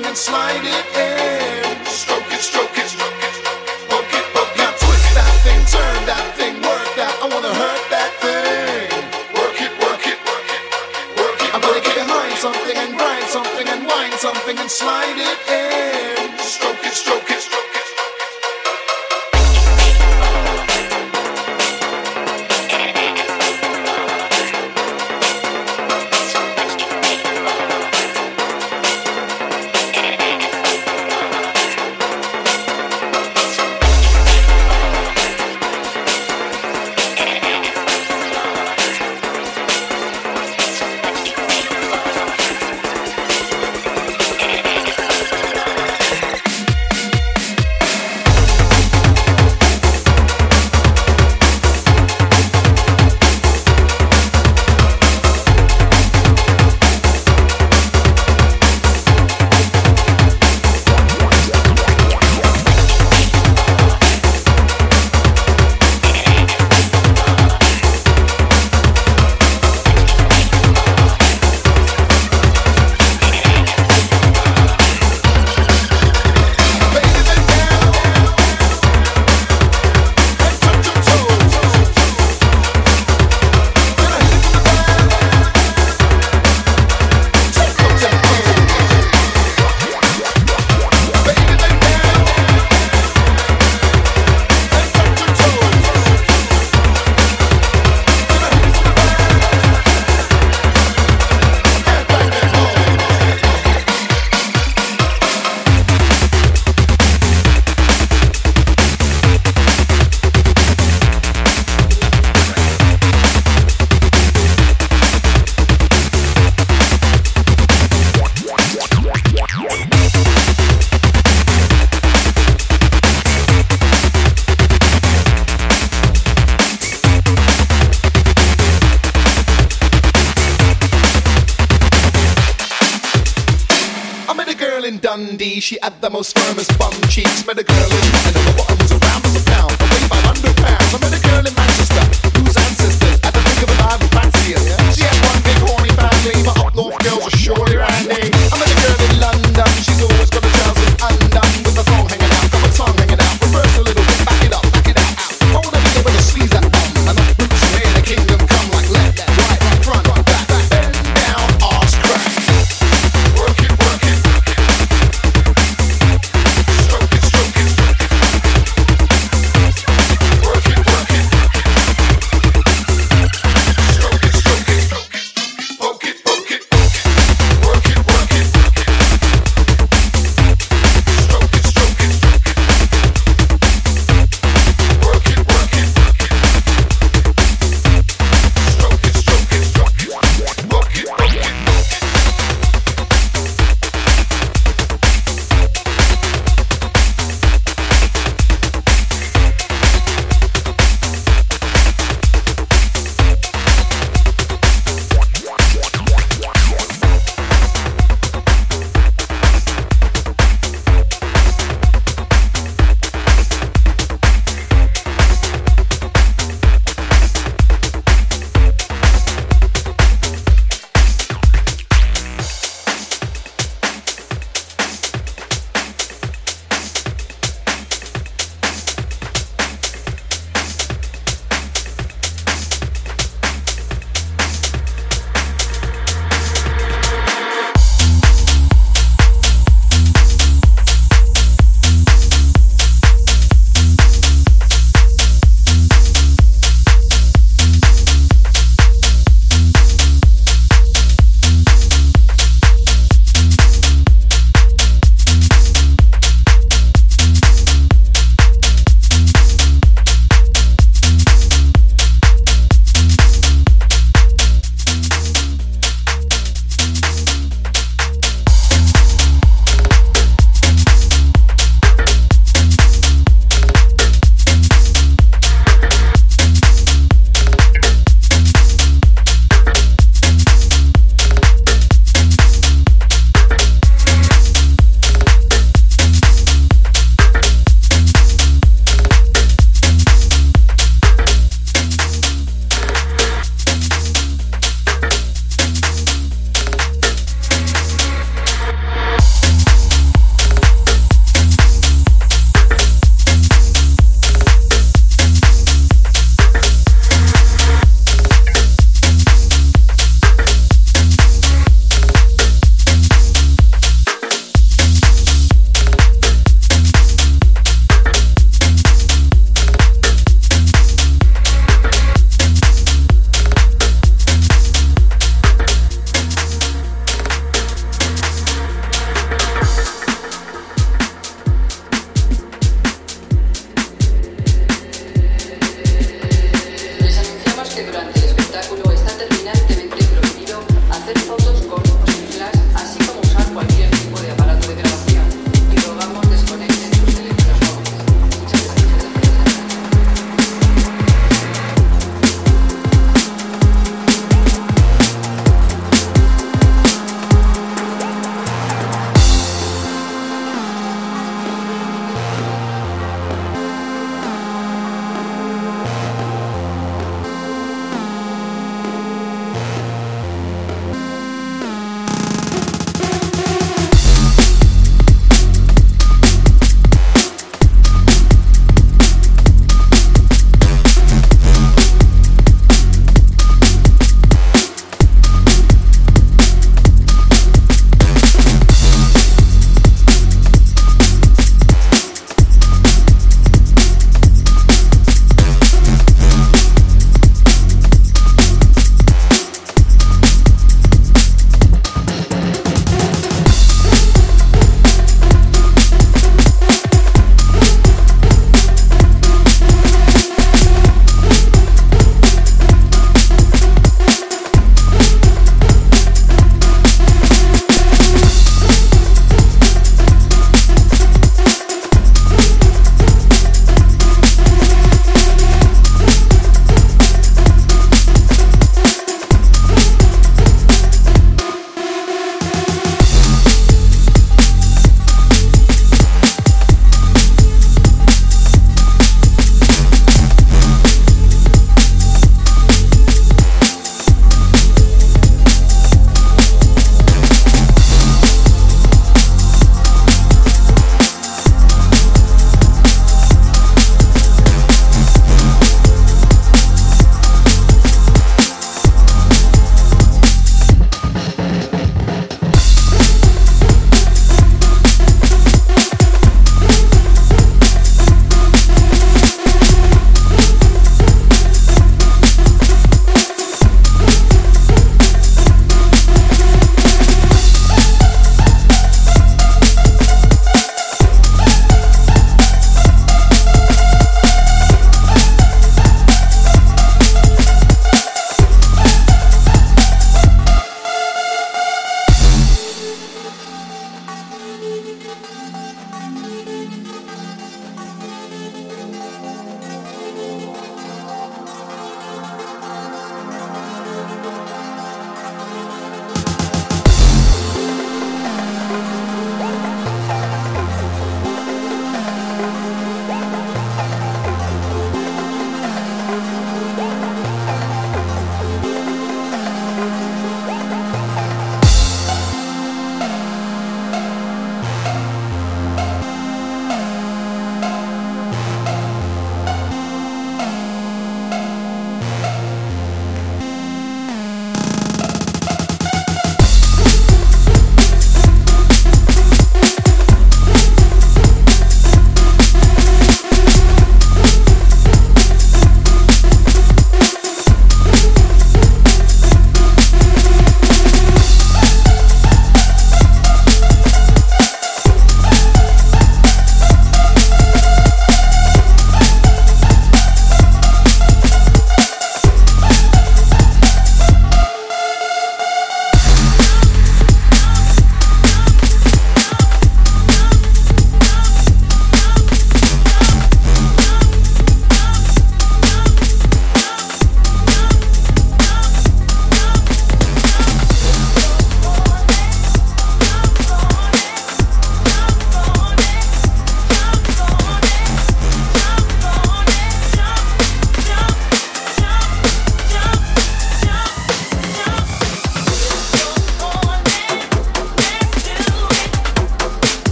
work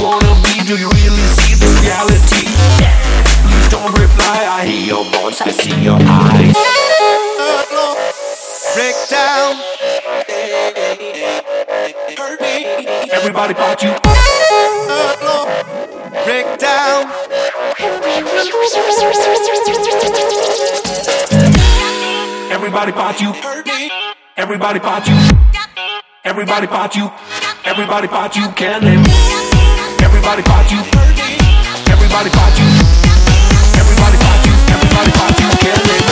wanna be? Do you really see this reality? You don't reply. I hear your voice, I see your eyes. Break down. Everybody bought you. Break down. Everybody bought you. Everybody bought you. Everybody bought you. Everybody bought you. Can they? Everybody bought you. Everybody bought you. Everybody bought you. Everybody bought you. Everybody bought you. Everybody bought you.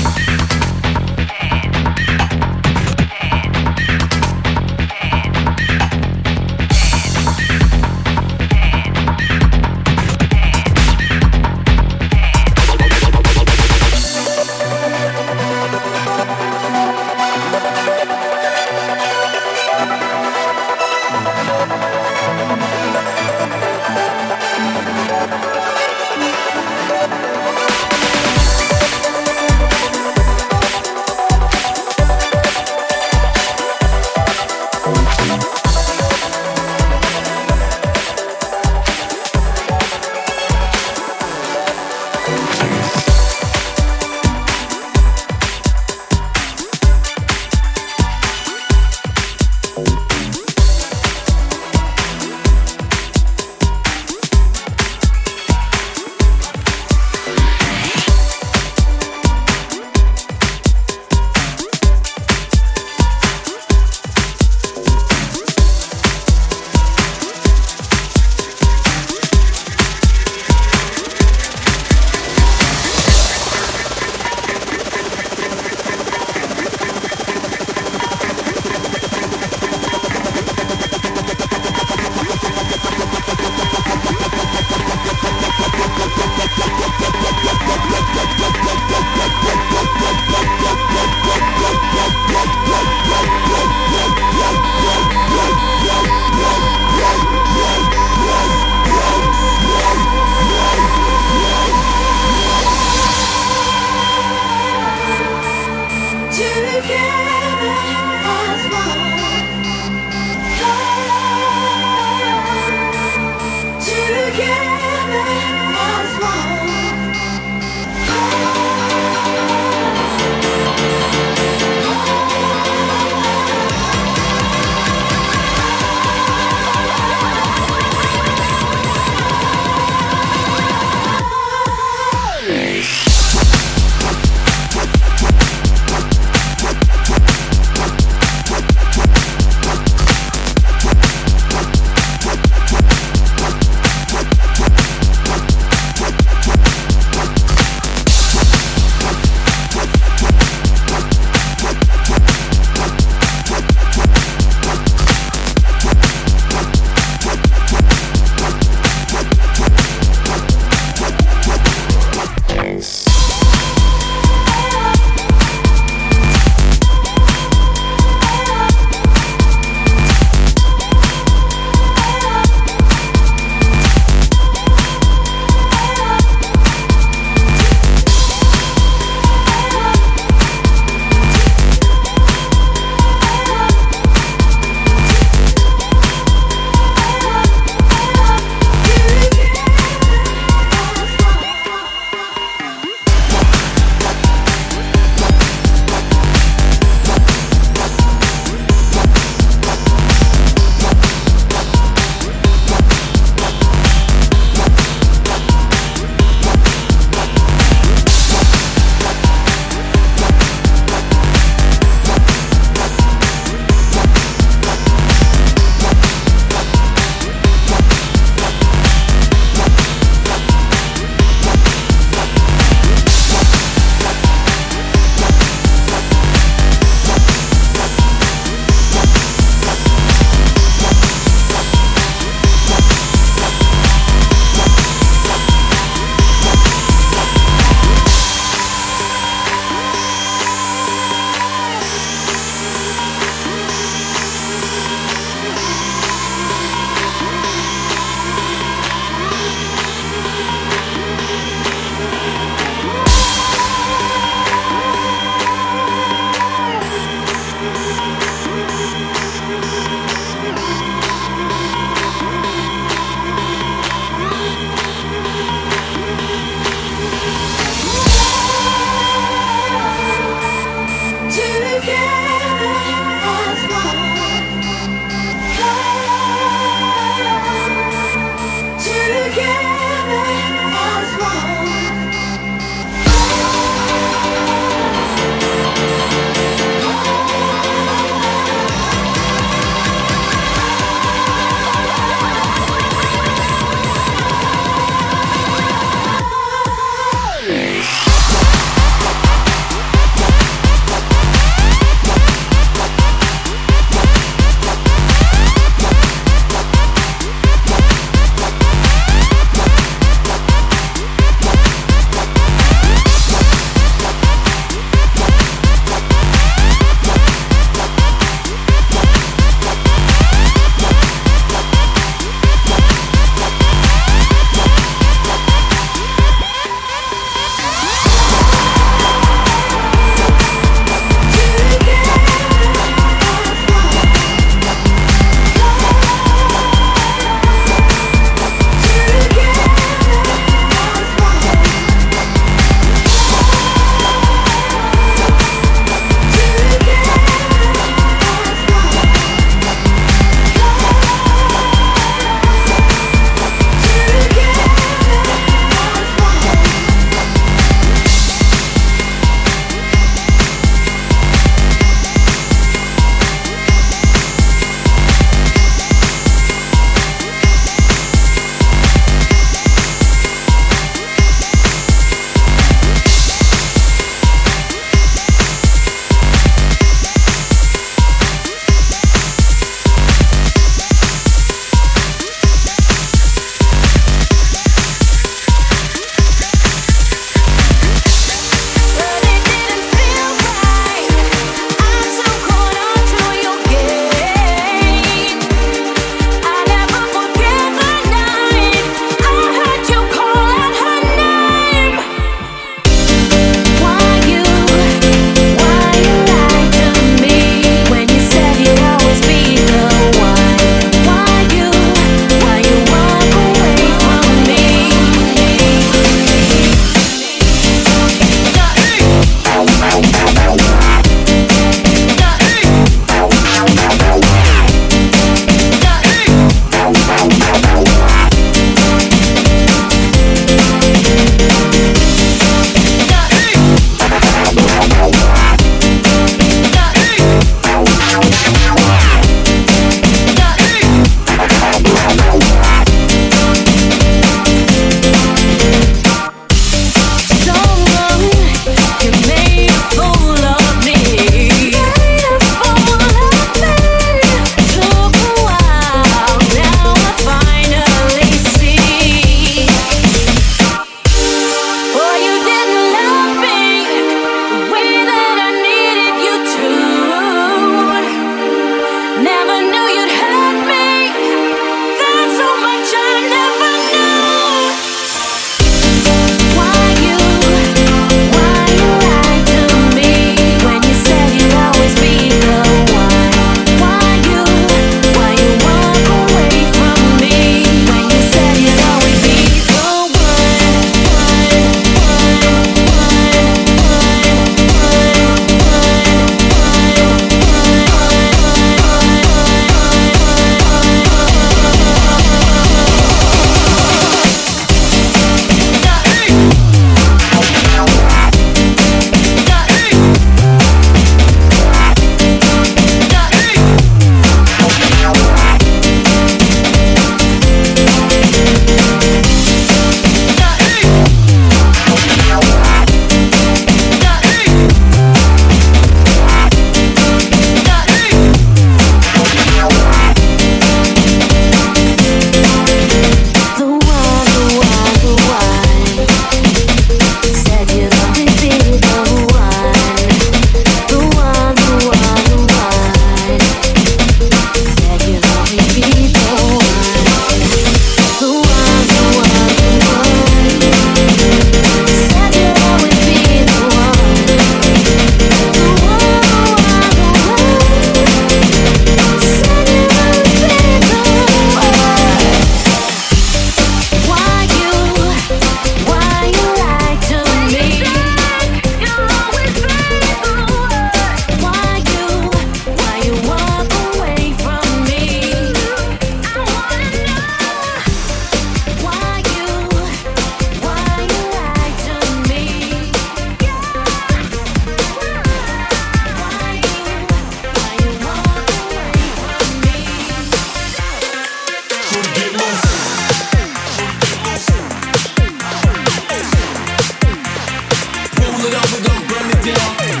on, we gon' burn it down.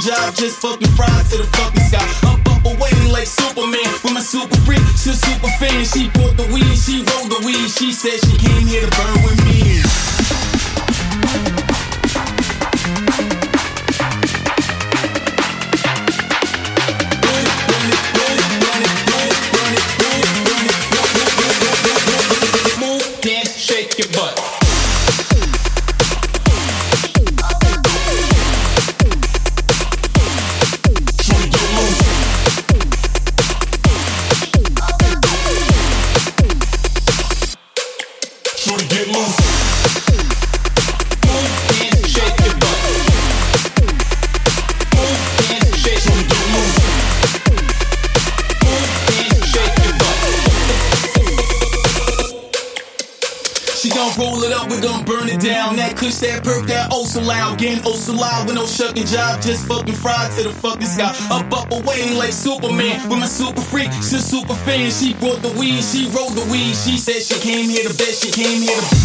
Job. Just fucking fried to the fucking sky. Up, up, away like Superman. With my super freak, she's super fan. She bought the weed, she rolled the weed. She said she came here to burn with me. So loud. Getting oh so loud with no shucking job. Just fucking fried to the fucking sky. Up, up, away like Superman. With my super freak, she's super fan. She brought the weed, she rolled the weed. She said she came here to bet, she came here to.